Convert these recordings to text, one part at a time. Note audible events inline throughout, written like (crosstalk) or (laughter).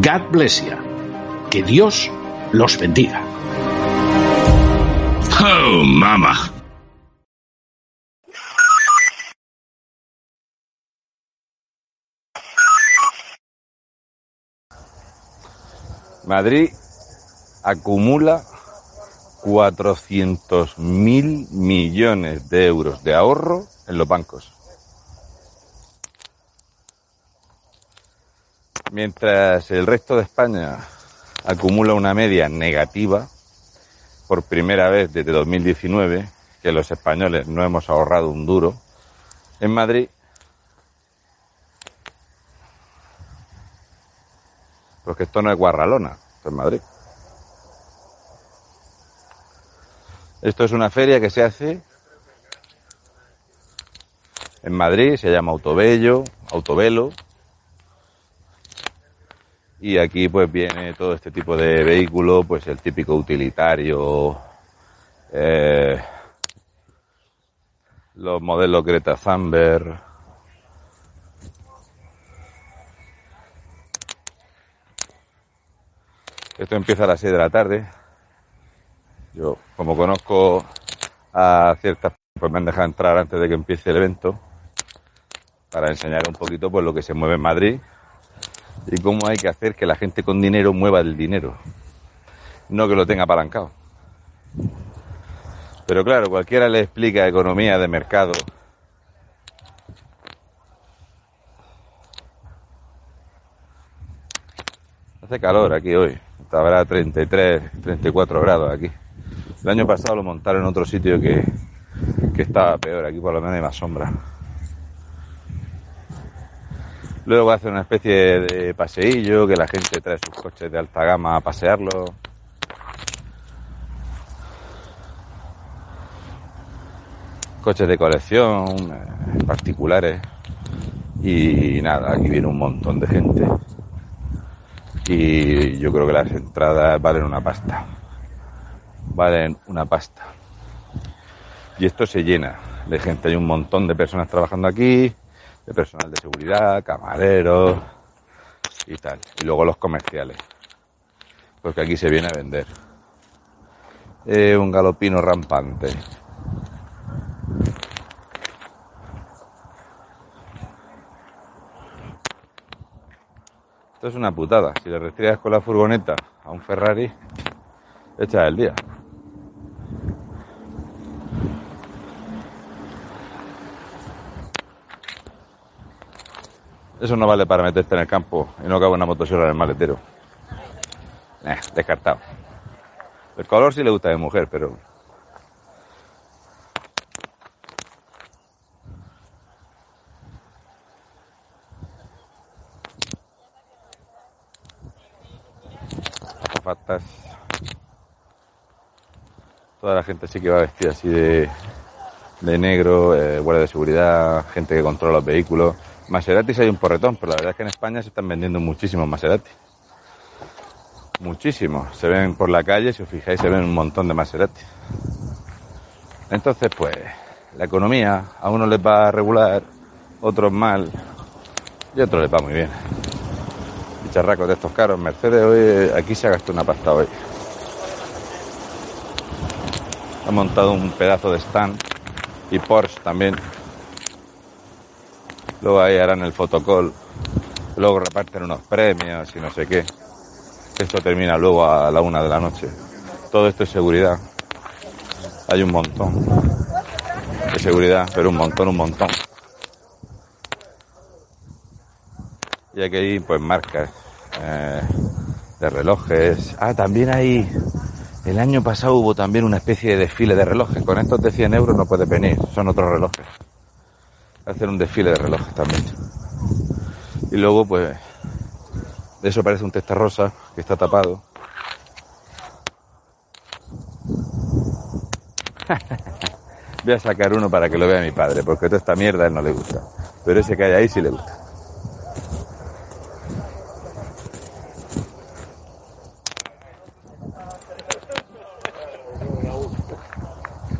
God bless you. Que Dios los bendiga. Oh, mama. Madrid acumula 400 mil millones de euros de ahorro en los bancos. Mientras el resto de España acumula una media negativa, por primera vez desde 2019, que los españoles no hemos ahorrado un duro, en Madrid, porque esto no es Guarralona, esto es Madrid. Esto es una feria que se hace en Madrid, se llama Autobello, Autovelo, y aquí pues viene todo este tipo de vehículo, pues el típico utilitario, eh, los modelos Greta Thunberg, Esto empieza a las 6 de la tarde. Yo, como conozco a ciertas, pues me han dejado entrar antes de que empiece el evento para enseñar un poquito pues lo que se mueve en Madrid y cómo hay que hacer que la gente con dinero mueva el dinero, no que lo tenga apalancado. Pero claro, cualquiera le explica economía de mercado. Hace calor aquí hoy, habrá 33, 34 grados aquí. El año pasado lo montaron en otro sitio que, que estaba peor, aquí por lo menos hay más sombra. Luego hacer una especie de paseillo, que la gente trae sus coches de alta gama a pasearlo. Coches de colección, eh, particulares. Y nada, aquí viene un montón de gente. Y yo creo que las entradas valen una pasta. Valen una pasta. Y esto se llena de gente. Hay un montón de personas trabajando aquí de personal de seguridad, camareros y tal. Y luego los comerciales, porque aquí se viene a vender. Eh, un galopino rampante. Esto es una putada. Si le retiras con la furgoneta a un Ferrari, echa el día. Eso no vale para meterte en el campo y no cabe una motosierra en el maletero. Eh, descartado. El color sí le gusta mi mujer, pero... Azafatas. Toda la gente sí que va vestida así de, de negro, eh, guardia de seguridad, gente que controla los vehículos. Maseratis hay un porretón, pero la verdad es que en España se están vendiendo muchísimos Maserati. Muchísimos. Se ven por la calle, si os fijáis, se ven un montón de Maserati. Entonces, pues, la economía a unos les va a regular, otros mal, y a otros les va muy bien. Bicharracos de estos caros. Mercedes hoy, aquí se ha gastado una pasta hoy. Ha montado un pedazo de stand y Porsche también Luego ahí harán el fotocall. Luego reparten unos premios y no sé qué. Esto termina luego a la una de la noche. Todo esto es seguridad. Hay un montón. de seguridad, pero un montón, un montón. Y aquí hay pues marcas eh, de relojes. Ah, también hay... El año pasado hubo también una especie de desfile de relojes. Con estos de 100 euros no puedes venir, son otros relojes. Hacer un desfile de relojes también. Y luego pues... De eso parece un testa rosa que está tapado. (laughs) Voy a sacar uno para que lo vea mi padre, porque toda esta mierda a él no le gusta. Pero ese que hay ahí sí le gusta.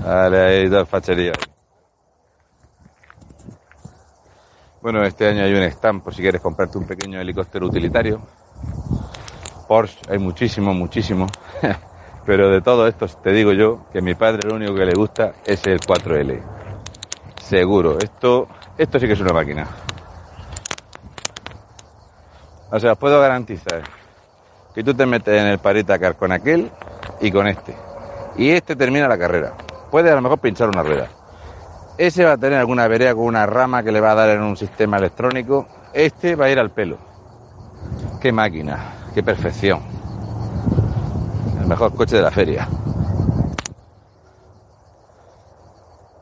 Vale, ahí dos facherías. Bueno, este año hay un stand por si quieres comprarte un pequeño helicóptero utilitario. Porsche, hay muchísimo, muchísimo. (laughs) Pero de todo esto te digo yo que mi padre lo único que le gusta es el 4L. Seguro, esto, esto sí que es una máquina. O sea, puedo garantizar que tú te metes en el Paritacar con aquel y con este. Y este termina la carrera. Puede a lo mejor pinchar una rueda. Ese va a tener alguna avería con una rama que le va a dar en un sistema electrónico. Este va a ir al pelo. Qué máquina, qué perfección. El mejor coche de la feria.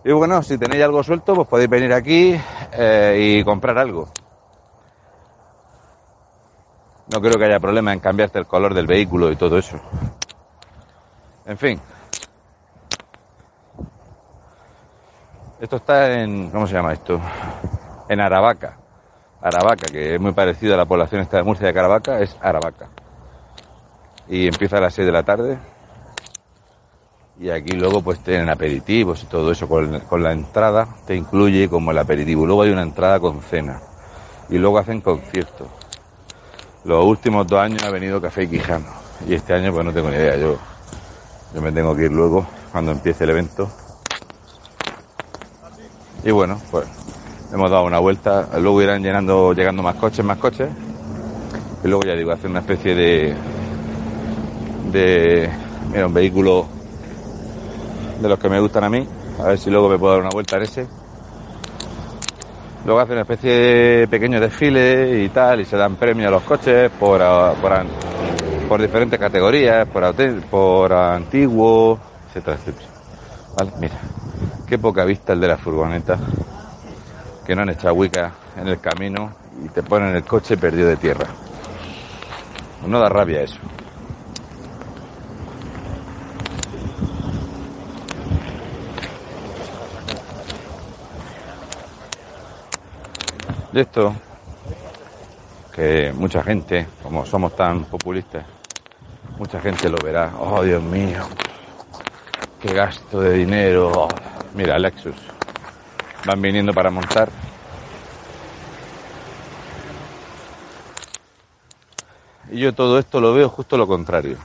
Y bueno, si tenéis algo suelto, pues podéis venir aquí eh, y comprar algo. No creo que haya problema en cambiarte el color del vehículo y todo eso. En fin. Esto está en, ¿cómo se llama esto? En Aravaca. Aravaca, que es muy parecido a la población esta de Murcia de Caravaca, es Aravaca. Y empieza a las 6 de la tarde. Y aquí luego pues tienen aperitivos y todo eso. Con, con la entrada te incluye como el aperitivo. Luego hay una entrada con cena. Y luego hacen conciertos. Los últimos dos años ha venido Café Quijano. Y este año pues no tengo ni idea. Yo, yo me tengo que ir luego cuando empiece el evento. Y bueno, pues hemos dado una vuelta. Luego irán llenando, llegando más coches, más coches. Y luego ya digo, hacer una especie de, de, mira, un vehículo de los que me gustan a mí. A ver si luego me puedo dar una vuelta en ese. Luego hace una especie de pequeño desfile y tal, y se dan premios a los coches por, por, por diferentes categorías, por, por antiguo, etcétera, etcétera. Vale, mira, qué poca vista el de la furgoneta, que no han echado huica en el camino y te ponen el coche perdido de tierra. No da rabia eso. Y esto, que mucha gente, como somos tan populistas, mucha gente lo verá. Oh, Dios mío, qué gasto de dinero. Mira, Lexus. Van viniendo para montar. Y yo todo esto lo veo justo lo contrario.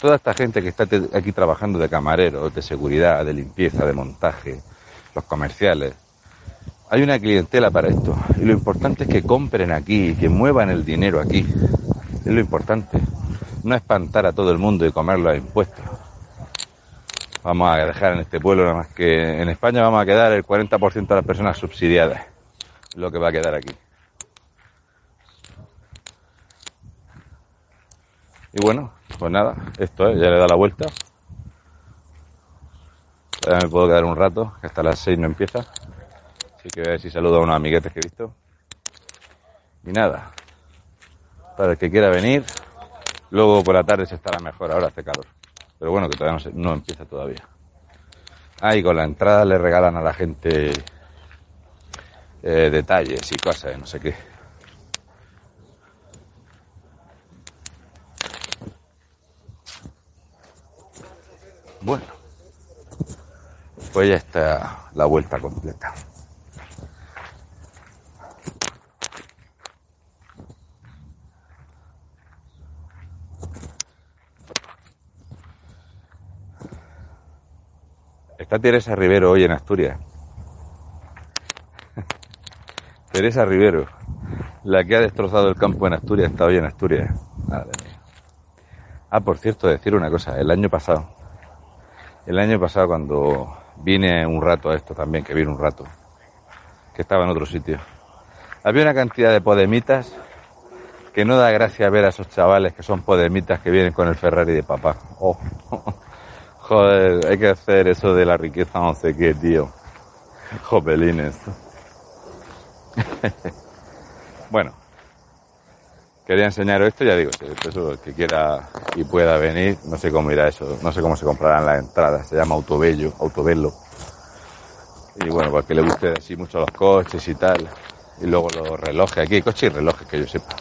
Toda esta gente que está aquí trabajando de camareros, de seguridad, de limpieza, de montaje, los comerciales, hay una clientela para esto. Y lo importante es que compren aquí, que muevan el dinero aquí. Es lo importante. No espantar a todo el mundo y comerlo a impuestos. Vamos a dejar en este pueblo nada más que en España vamos a quedar el 40% de las personas subsidiadas. Lo que va a quedar aquí. Y bueno, pues nada, esto es, ya le da la vuelta. Ya me puedo quedar un rato, que hasta las 6 no empieza. Así que voy a ver si saludo a unos amiguetes que he visto. Y nada, para el que quiera venir, luego por la tarde se estará mejor, ahora hace calor. Pero bueno, que todavía no, se, no empieza todavía. Ah, y con la entrada le regalan a la gente eh, detalles y cosas, no sé qué. Bueno, pues ya está la vuelta completa. Está Teresa Rivero hoy en Asturias. (laughs) Teresa Rivero, la que ha destrozado el campo en Asturias, está hoy en Asturias. Madre mía. Ah, por cierto, decir una cosa. El año pasado, el año pasado cuando vine un rato a esto también, que vine un rato, que estaba en otro sitio. Había una cantidad de podemitas que no da gracia ver a esos chavales que son podemitas que vienen con el Ferrari de papá. Oh. (laughs) Joder, hay que hacer eso de la riqueza no sé qué, tío. Jopelines. (laughs) bueno, quería enseñaros esto, ya digo, eso el que quiera y pueda venir, no sé cómo irá eso, no sé cómo se comprarán las entradas, se llama Autobello, Autobello. Y bueno, porque le guste así mucho los coches y tal. Y luego los relojes, aquí coches y relojes que yo sepa.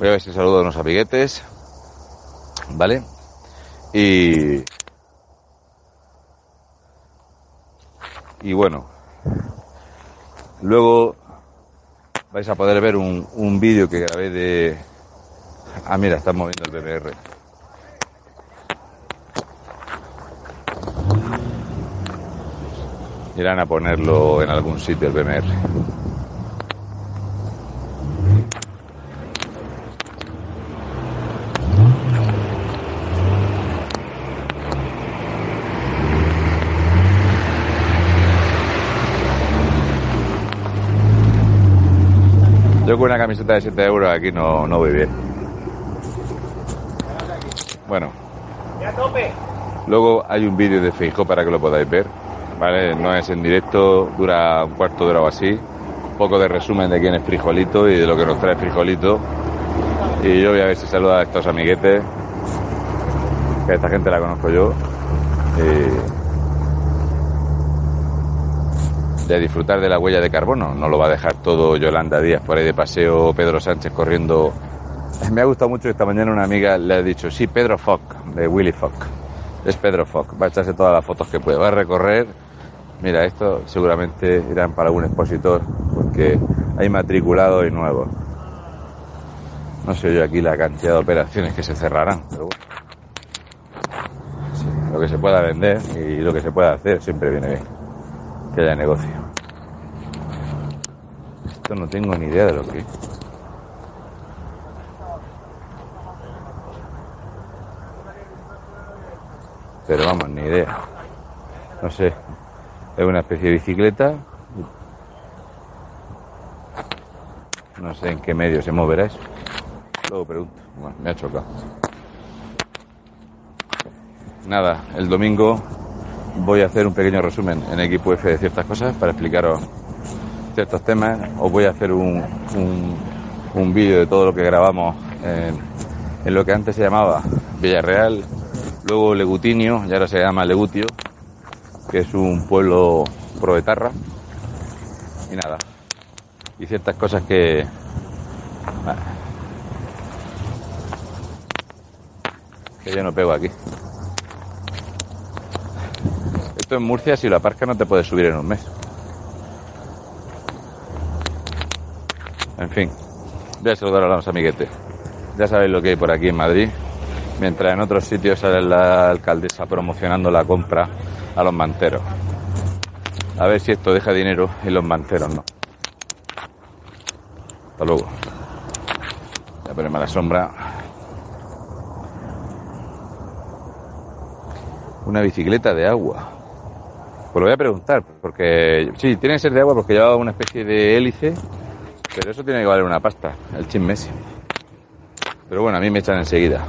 Voy a ver si saludo a unos amiguetes. ¿Vale? Y Y bueno, luego vais a poder ver un, un vídeo que grabé de... Ah, mira, están moviendo el BBR. Irán a ponerlo en algún sitio el BMR. Camiseta de 7 euros aquí no, no voy bien. Bueno. Luego hay un vídeo de Feijo para que lo podáis ver. ¿Vale? No es en directo, dura un cuarto de hora o así. Un poco de resumen de quién es Frijolito y de lo que nos trae Frijolito. Y yo voy a ver si saluda a estos amiguetes. Que esta gente la conozco yo. Y de disfrutar de la huella de carbono. No lo va a dejar todo Yolanda Díaz por ahí de paseo, Pedro Sánchez corriendo. Me ha gustado mucho esta mañana una amiga le ha dicho, sí, Pedro Fock, de Willy Fock. Es Pedro Fock, va a echarse todas las fotos que puede, va a recorrer. Mira, esto seguramente irán para algún expositor, porque hay matriculado y nuevo. No sé yo aquí la cantidad de operaciones que se cerrarán, pero bueno. lo que se pueda vender y lo que se pueda hacer siempre viene bien que haya negocio. Esto no tengo ni idea de lo que es. Pero vamos, ni idea. No sé. Es una especie de bicicleta. No sé en qué medio se moverá eso. Luego pregunto. Bueno, me ha chocado. Nada, el domingo voy a hacer un pequeño resumen en equipo F de ciertas cosas para explicaros ciertos temas. Os voy a hacer un, un, vídeo de todo lo que grabamos en, en, lo que antes se llamaba Villarreal, luego Legutinio, y ahora se llama Legutio, que es un pueblo proetarra. Y nada, y ciertas cosas que... que yo no pego aquí en Murcia, si lo aparcas, no te puedes subir en un mes. En fin, voy a saludar a los amiguetes. Ya sabéis lo que hay por aquí en Madrid. Mientras en otros sitios sale la alcaldesa promocionando la compra a los manteros. A ver si esto deja dinero y los manteros no. Hasta luego. Voy a ponerme a la sombra. Una bicicleta de agua. Pues lo voy a preguntar, porque sí, tiene que ser de agua porque lleva una especie de hélice, pero eso tiene que valer una pasta, el chin Messi. Pero bueno, a mí me echan enseguida.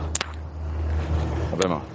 Nos vemos.